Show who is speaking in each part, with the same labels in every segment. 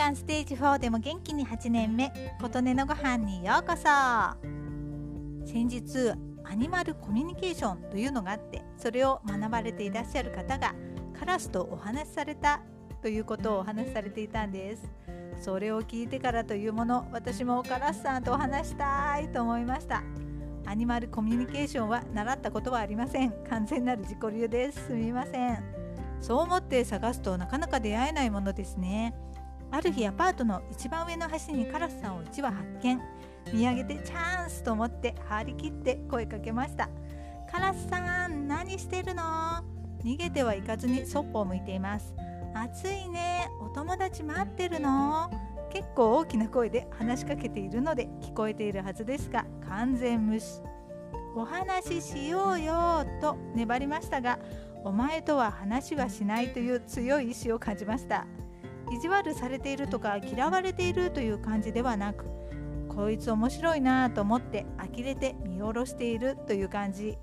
Speaker 1: 間ステージ4でも元気に8年目琴音のご飯にようこそ。先日アニマルコミュニケーションというのがあってそれを学ばれていらっしゃる方がカラスとお話しされたということをお話しされていたんです。それを聞いてからというもの私もカラスさんとお話したいと思いました。アニマルコミュニケーションは習ったことはありません。完全なる自己流です。すみません。そう思って探すとなかなか出会えないものですね。ある日アパートの一番上の端にカラスさんを1羽発見。見上げてチャンスと思って張り切って声かけました。カラスさん何してるの？逃げてはいかずにそっぽを向いています。暑いね。お友達待ってるの？結構大きな声で話しかけているので聞こえているはずですが完全無視。お話ししようよと粘りましたがお前とは話はしないという強い意志を感じました。意地悪されているとか嫌われているという感じではなくこいつ面白いなと思って呆れて見下ろしているという感じ。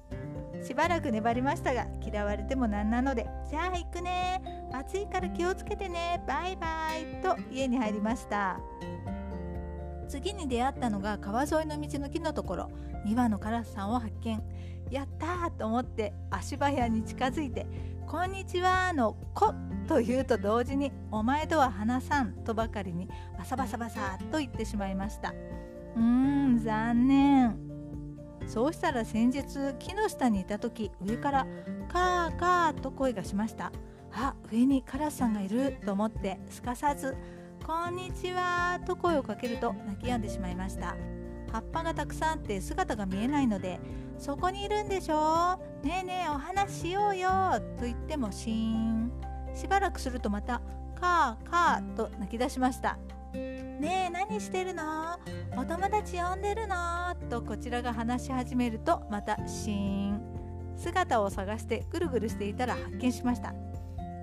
Speaker 1: しばらく粘りましたが嫌われてもなんなのでじゃあ行くね。暑いから気をつけてね。バイバイ。と家に入りました。次に出会ったのが川沿いの道の木のところ。2羽のカラスさんを発見。やったーと思って足早に近づいて「こんにちは」の「こ」と言うと同時に「お前とは話さん」とばかりにバサバサバサと言ってしまいました。うーん残念。そうしたら先日木の下にいた時上から「カーカー」と声がしました。あ上にカラスさんがいると思ってすかさず「こんにちは」と声をかけると泣き止んでしまいました。葉っぱがたくさんあって姿が見えないので「そこにいるんでしょ？ねえねえお話しようよ」と言ってもシーン。しばらくするとまた「カーカー」と泣き出しました。ねえ何してるの？お友達呼んでるの？とこちらが話し始めるとまたシーン。姿を探してぐるぐるしていたら発見しました。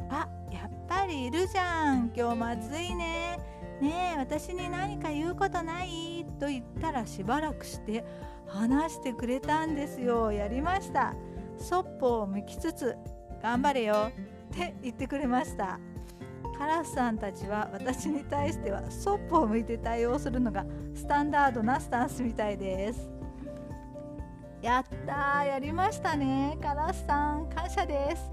Speaker 1: あやっぱりいるじゃん。今日まずいね。ねえ私に何か言うことない？と言ったらしばらくして話してくれたんですよ。やりました。そっぽを向きつつ頑張れよ。って言ってくれました。カラスさんたちは私に対してはそっぽを向いて対応するのがスタンダードなスタンスみたいです。やったーやりましたね。カラスさん感謝です。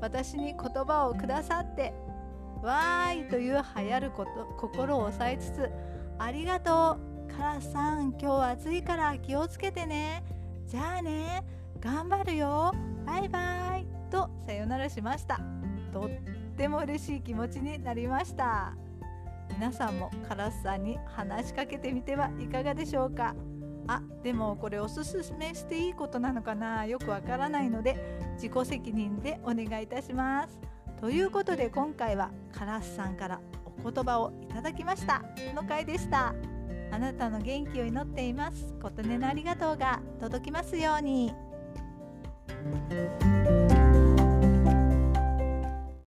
Speaker 1: 私に言葉をくださってわーいという流行ること心を抑えつつありがとう。カラスさん今日は暑いから気をつけてね。じゃあね頑張るよ。バイバイ。しました。とっても嬉しい気持ちになりました。皆さんもカラスさんに話しかけてみてはいかがでしょうか。あでもこれおすすめしていいことなのかな？よくわからないので自己責任でお願いいたします。ということで今回はカラスさんからお言葉をいただきました。の回でした。あなたの元気を祈っています。琴音のありがとうが届きますように。